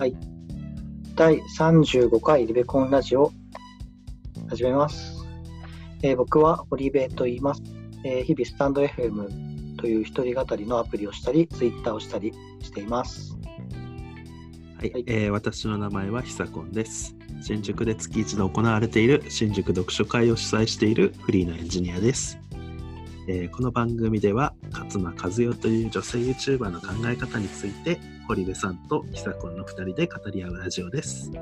はい。第35回リベコンラジオ始めます。えー僕は堀部と言います、えー日々スタンド FM という一人語りのアプリをしたり、ツイッターをしたりしています。はい、はいえー私の名前はひさこんです。新宿で月一度行われている新宿読書会を主催しているフリーのエンジニアです。えーこの番組では勝間和代という女性 YouTuber の考え方について堀部さんとひさこの2人で語り合うラジオです。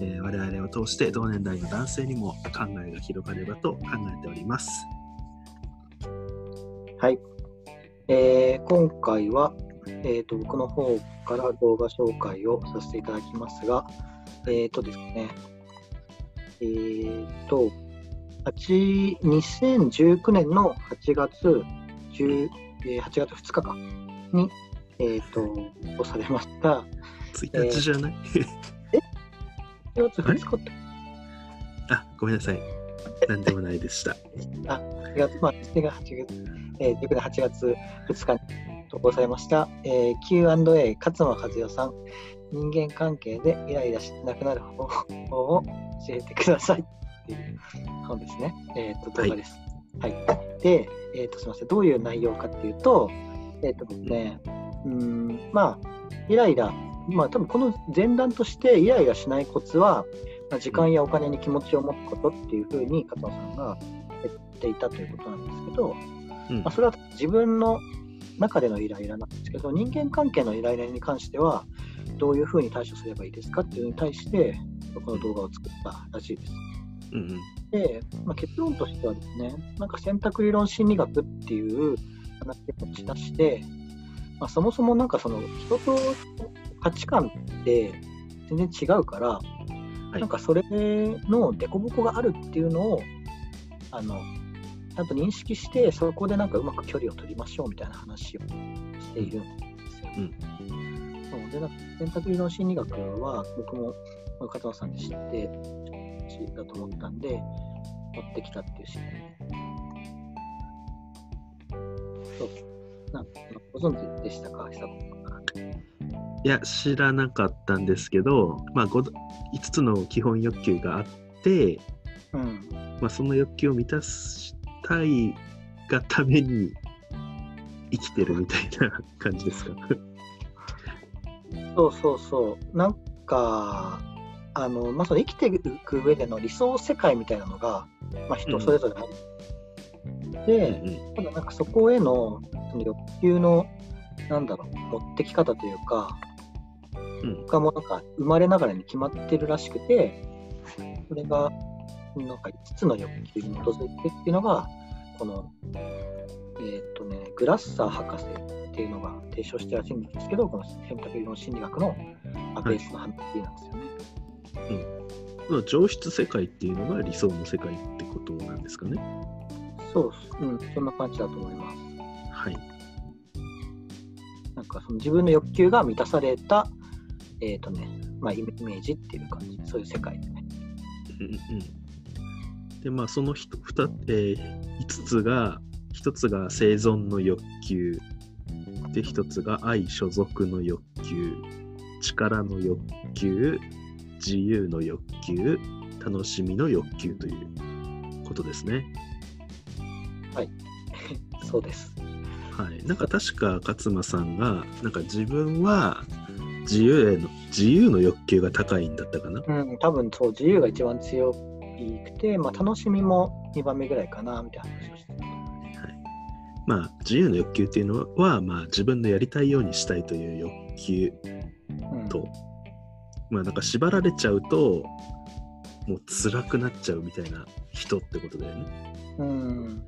えー我々を通して同年代の男性にも考えが広がればと考えております。はい。えー今回は、えーと、僕の方から動画紹介をさせていただきますが、えっ、とですね、えっ、と、2019年の8月10、えー8月2日かに、えっ、と、放送されました。1日じゃない、8月2日って、あ、ごめんなさい。なんでもないでした。8月、まあ、7月、8月、えー、19年8月2日に投稿されました、えー Q&A 勝間和代さん、人間関係でイライラしなくなる方法を教えてくださいっていう本ですね。えっ、と、動画です。はい。で、えっ、と、すみません。どういう内容かっていうと、えっ、とですね、うーん、まあ、イライラ、まあ、多分この前段としてイライラしないコツは、まあ、時間やお金に気持ちを持つことっていうふうに勝間さんが言っていたということなんですけど、うんまあ、それは自分の中でのイライラなんですけど、人間関係のイライラに関しては、どういうふうに対処すればいいですかっていうのに対して、この動画を作ったらしいです。うんうん。で、まあ、結論としてはですね、なんか選択理論心理学っていう話を持ち出して、まあ、そもそもなんかその人と価値観って全然違うから、い。なんかそれの凸凹があるっていうのをあのちゃんと認識してそこでなんかうまく距離を取りましょうみたいな話をしているんですよ。うん。そうでなんか選択理論心理学は僕もまあ片野さんで知って知ったと思ったんで持ってきたっていうシーンそうなんかご存知でしたか？久子いや、知らなかったんですけど、まあ、5, 5つの基本欲求があって、うんまあ、その欲求を満たしたいがために生きてるみたいな感じですか？そうそうそう。なんか、あの、まあ、その生きていく上での理想世界みたいなのが、まあ、人それぞれある。うんで、ただなんかそこへのその欲求の、なんだろう、持ってき方というか、うんがもうなんか生まれながらに決まってるらしくて、それが、なんか5つの欲求に基づいてっていうのが、この、えーっとね、グラッサー博士っていうのが提唱してるらしいんですけど、この選択理論心理学のまあベースの話なんですよね。その上質世界っていうのが理想の世界ってことなんですかね。そう、うん、そんな感じだと思います。はい。なんかその自分の欲求が満たされた、えっ、とね、まあイメージっていう感じ、そういう世界でね。うんうん、で、まあ、そのひとふた、えー、5つが、1つが生存の欲求、で、1つが愛所属の欲求、力の欲求、自由の欲求、楽しみの欲求ということですね。そうです。はい。なんか確か勝間さんが、なんか自分は自由への、自由の欲求が高いんだったかな？うん、多分そう、自由が一番強くて、まあ楽しみも2番目ぐらいかな、みたいな話をしてた。はい、まあ自由の欲求っていうのは、まあ、自分のやりたいようにしたいという欲求うん、と、まあなんか縛られちゃうともう辛くなっちゃうみたいな人ってことだよね。うん。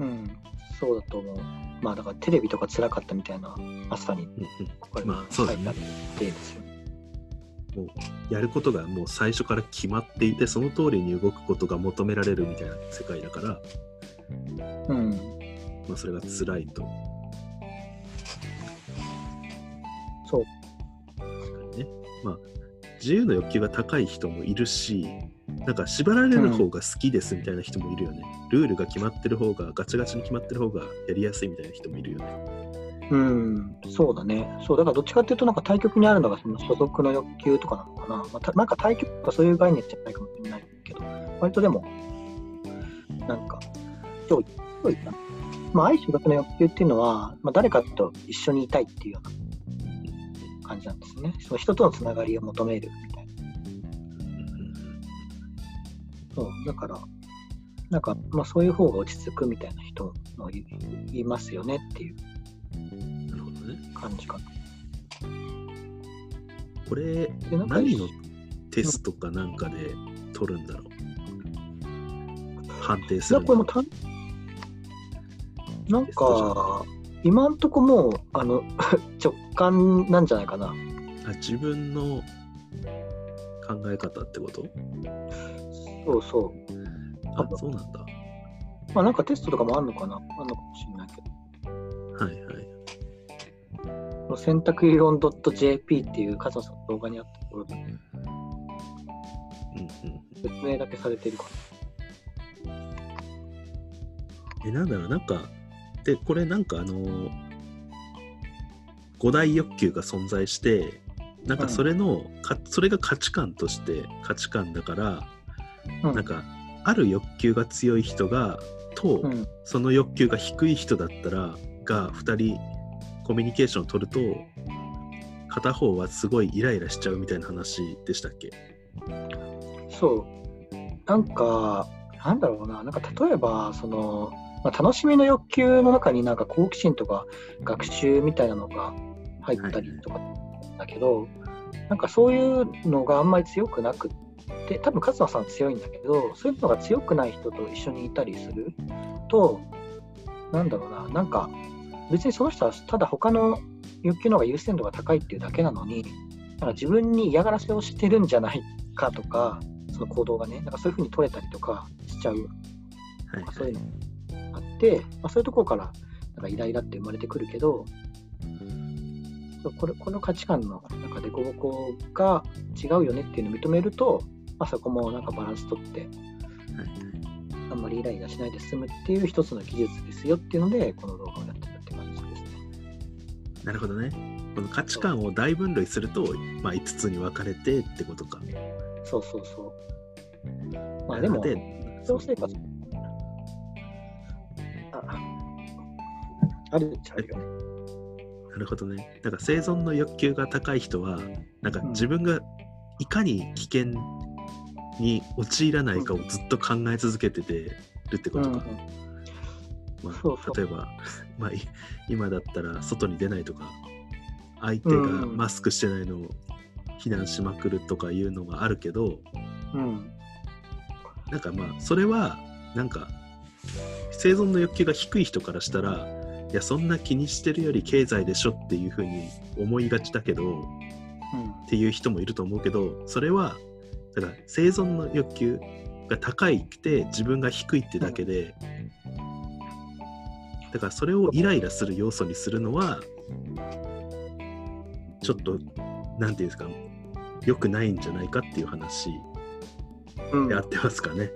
うん、そうだと思う。まあだからテレビとか辛かったみたいな、朝にうんうんこれまあそうだねですよね。やることがもう最初から決まっていてその通りに動くことが求められるみたいな世界だから、うん。まあ、それが辛いと。そう。確かにね。まあ自由の欲求が高い人もいるしなんか縛られる方が好きですみたいな人もいるよね。ルールが決まってる方が、ガチガチに決まってる方がやりやすいみたいな人もいるよね。うん、そうだね。そう、だからどっちかっていうと、なんか対極にあるのがその所属の欲求とかなのかな。まあ、たなんか対極とかそういう概念じゃないかもしれないけど、割とでも、なんか、上位、上位かな。まあ、愛所属の欲求っていうのは、まあ、誰かと一緒にいたいっていうような感じなんですね。その人とのつながりを求めるみたいな。そう、だから、なんか、まあ、そういう方が落ち着くみたいな人もいいますよねっていう。感じかな。これ、何のテストかなんかで取るんだろう。判定するのこれもたんなんか、今んとこもう、あの、直感なんじゃないかな。あ自分の考え方ってこと？そうそう。あ、そうなんだ。まあなんかテストとかもあんのかな？あんのかもしれないけど。はいはい。この選択理論 .jp っていうカズマさんの動画にあったところでうんうん。説明だけされてるかえ、なんだろう、なんか、で、これなんかあのー、五大欲求が存在して、なんかそれの、かそれが価値観として価値観だから、な。うん。なんか、ある欲求が強い人が、と、うん、その欲求が低い人だったら、が2人コミュニケーションを取ると、片方はすごいイライラしちゃうみたいな話でしたっけ？そう。なんか、なんだろうな、なんか例えば、その、まあ、楽しみの欲求の中になんか好奇心とか学習みたいなのが入ったりとかだけど、なんかそういうのがあんまり強くなくって、多分勝間さんは強いんだけど、そういうのが強くない人と一緒にいたりする。と、なんだろうな、なんか別にその人はただ他の欲求の方が優先度が高いっていうだけなのに、なんか自分に嫌がらせをしてるんじゃないかとか、その行動がね、なんかそういうふうに取れたりとかしちゃう、はい、そういうのがあって、まあ、そういうところからなんかイライラって生まれてくるけど、これこの価値観の中で凸凹が違うよねっていうのを認めると、まあ、そこもなんかバランス取って、はいあんまりイライラしないで済むっていう一つの技術ですよっていうので、この動画をやってたって感じですね。なるほどね。この価値観を大分類すると、まあ、5つに分かれてってことか。そうそうそう。まあでも、で日常生活ああるっちゃあるよね。なるほどね。だから生存の欲求が高い人は、なんかうん自分がいかに危険に陥らないかをずっと考え続けててるってことか。まあ、例えば、まあ、い今だったら外に出ないとか、相手がうんマスクしてないのを非難しまくるとかいうのがあるけど、うんうん。なんかまあ、それは、なんか、生存の欲求が低い人からしたら、いや、そんな気にしてるより経済でしょっていうふうに思いがちだけど、うん。っていう人もいると思うけどそれはだから生存の欲求が高いくて自分が低いってだけでだからそれをイライラする要素にするのはちょっとなんていうんですか良くないんじゃないかっていう話うんで合ってますかね。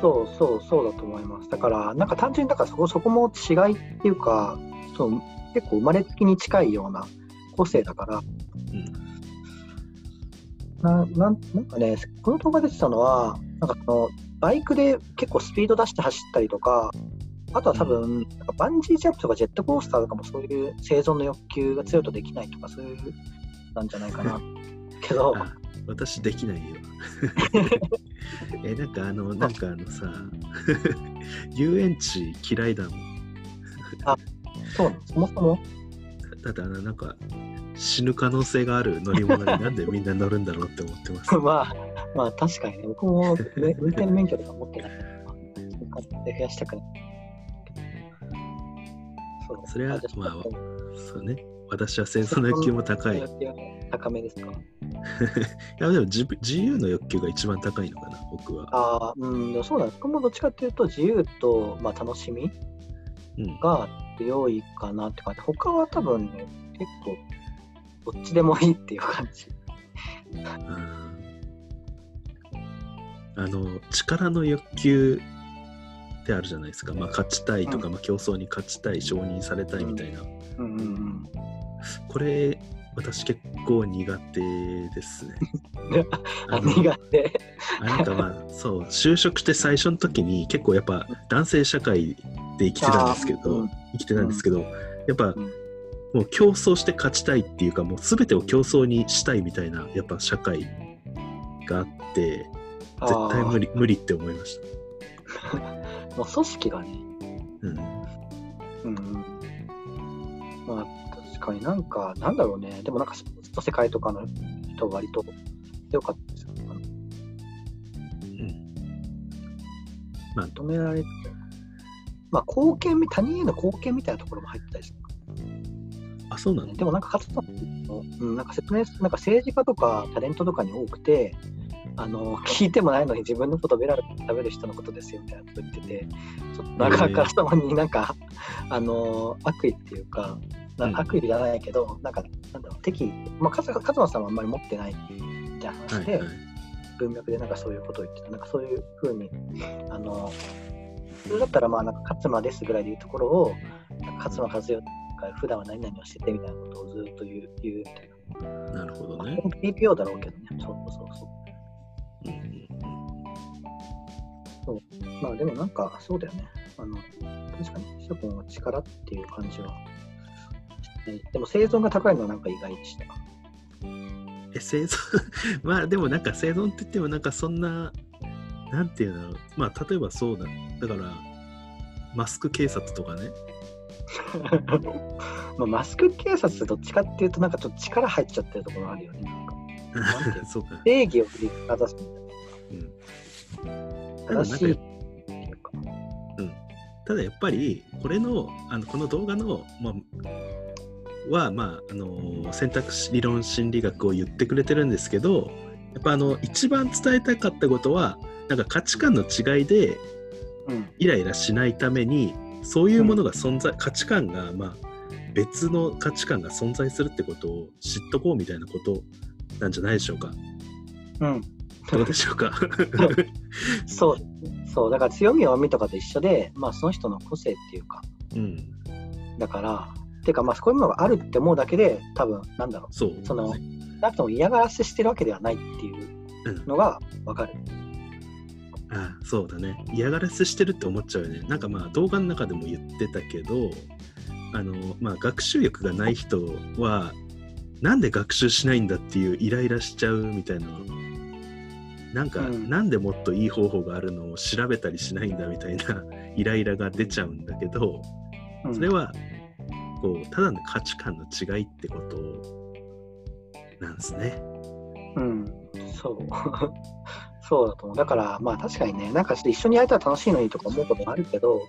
そうそうそうだと思います。だから、なんか単純にだからそこそこも違いっていうか、そう結構生まれつきに近いような個性だから、うんななんなんかね、この動画出てたのは、なんかそのバイクで結構スピード出して走ったりとか、あとは多分、なんかバンジージャンプとかジェットコースターとかもそういう生存の欲求が強いとできないとか、そういうなんじゃないかな。けど、あ私できないよ。えなんかあの なんかあのさ遊園地嫌いだもん。そうそもそも、だってあのなんか死ぬ可能性がある乗り物になんでみんな乗るんだろうって思ってます。まあ、まあ確かにね、僕も、ね、運転免許とか持ってないから、そう買って増やしたくない。そうそれはまあそうね。私は生存の欲求も高い。高めですか？やでも自分自由の欲求が一番高いのかな、僕は。ああ、うん、でもそうだね。僕もどっちかっていうと、自由と、まあ、楽しみうん。が強いかなって感じ。他は多分ね、結構、どっちでもいいっていう感じ。あの、力の欲求ってあるじゃないですか、まあ、勝ちたいとか、うん。まあ、競争に勝ちたい承認されたいみたいな、うんうんうん。これ私結構苦手ですね。あ、苦手？あなんかまあそう就職して最初の時に結構やっぱ男性社会で生きてたんですけど、うん。生きてたんですけど、やっぱ、うんもう競争して勝ちたいっていうかもう全てを競争にしたいみたいなやっぱ社会があって絶対無理無理って思いまし あーもう組織がね。た、うん、うんうん。まあ、確かになんか、なんだろうね。でもなんかスポーツの世界とかの人割と強かったですよ。あのまあ認められて。まあ、貢献み、他人への貢献みたいなところも入ってたりするあそうなの？でもなんか勝田さんの、うん、なんか説明すなんか政治家とかタレントとかに多くて、あの 聞いてもないのに自分のことベラベラ食べる人のことですよみたいなこと言ってて、ちょっとなんかあからさまになんか、あの悪意っていうか、なうん。悪意じゃないけど、なんか、なんだろう、敵意、まあ、勝勝間さんはあんまり持ってないみたいな話で、はいはい。文脈でなんかそういうことを言ってた、なんかそういうふうに、あの普通だったら、まあ、なんか勝間ですぐらいで言うところを、勝間和代が普段は何々をしててみたいなことをずっと言う言うみたいな。なるほどまあね、TPO だろうけどね、そうそうそう。うんうんまあでもなんか、そうだよね。あの、確かに、諸君は力っていう感じは。ねでも生存が高いのはなんか意外でした。え生存？まあでもなんか生存って言ってもなんかそんななんていうのまあ例えばそうだだからマスク警察とかね まあマスク警察どっちかっていうとなんかちょっと力入っちゃってるところあるよね。なんか 正義を振りかざすみたいうん、な。正しい。ただやっぱりこれのあのこの動画の、まあ、は、まあ、あの選択肢理論心理学を言ってくれてるんですけどやっぱあの一番伝えたかったことはなんか価値観の違いでうん。イライラしないためにそういうものが存在、価値観が、まあ、別の価値観が存在するってことを知っとこうみたいなことなんじゃないでしょうか。うん。どうでしょうか。そう。そう。だから強み弱みとかと一緒で、まあその人の個性っていうか、うん、だから、っていうかまあそういうものがあるって思うだけで、多分なんだろう。そう、そのなくとも嫌がらせしてるわけではないっていうのが分かる。ああそうだね。嫌がらせしてるって思っちゃうよね。なんかまあ動画の中でも言ってたけどあのまあ学習欲がない人はなんで学習しないんだっていうイライラしちゃうみたいな。なんか、うん。なんでもっといい方法があるのを調べたりしないんだみたいな イライラが出ちゃうんだけどうん。それはこうただの価値観の違いってことなんですね。うん、そう。そうだと思う。だから、まあ確かにね、なんか一緒にやれたら楽しいのにとか思うこともあるけど、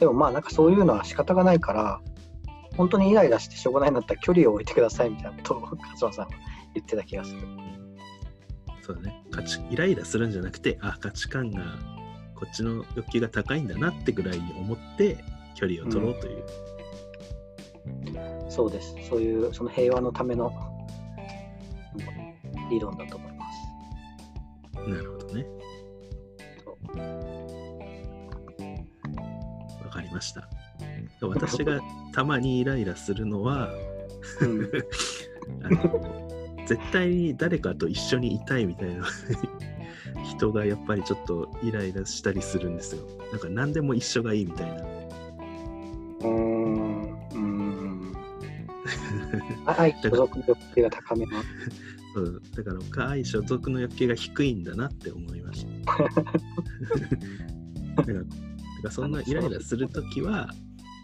でもまあなんかそういうのは仕方がないから、本当にイライラしてしょうがないんだったら距離を置いてくださいみたいなことを 勝間さんは言ってた気がする。そうだね価値イライラするんじゃなくてあ価値観がこっちの欲求が高いんだなってぐらいに思って距離を取ろうという、そうです。そういう、その平和のためのうん理論だと。なるほどね。わかりました。私がたまにイライラするのはうん、あの絶対に誰かと一緒にいたいみたいな 人がやっぱりちょっとイライラしたりするんですよ。なんか何でも一緒がいいみたいな。うーん。うーん。あ愛所属欲求が高めの。そうだから僕は愛所属の欲求が低いんだなって思いました。だからそんなイライラするときは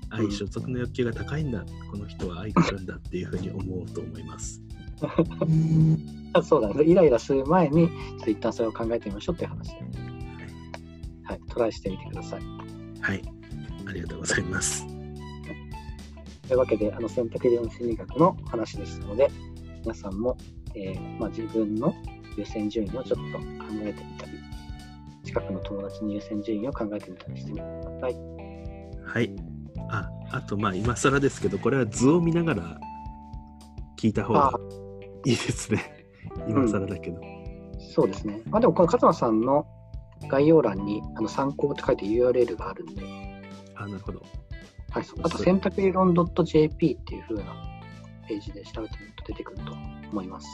愛所属の欲求が高いんだ、この人は愛があるんだっていうふうに思おうと思います。あそうだね。イライラする前に、ちょっと一旦それを考えてみましょうっていう話で、はい。トライしてみてください。はい、ありがとうございます。というわけで、あの選択理論心理学の話でしたので、皆さんも、えーまあ、自分の優先順位をちょっと考えてみたり、近くの友達の優先順位を考えてみたりしてみてください。はい。あ、あとまあ今更ですけど、これは図を見ながら聞いた方がいいですね。今更だけど。そうですね。まあ、でも、この勝間さんの概要欄にあの参考って書いて URL があるんで、あ、なるほど。はい、あと選択理論 .jp っていう風なページで調べてみると出てくると思います。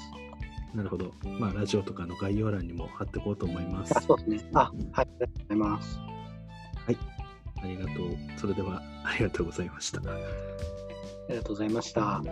なるほど。まあ、ラジオとかの概要欄にも貼っていこうと思います。あそうですね。あ、はい、ありがとうございます。ありがとう。それでは、ありがとうございました。ありがとうございました。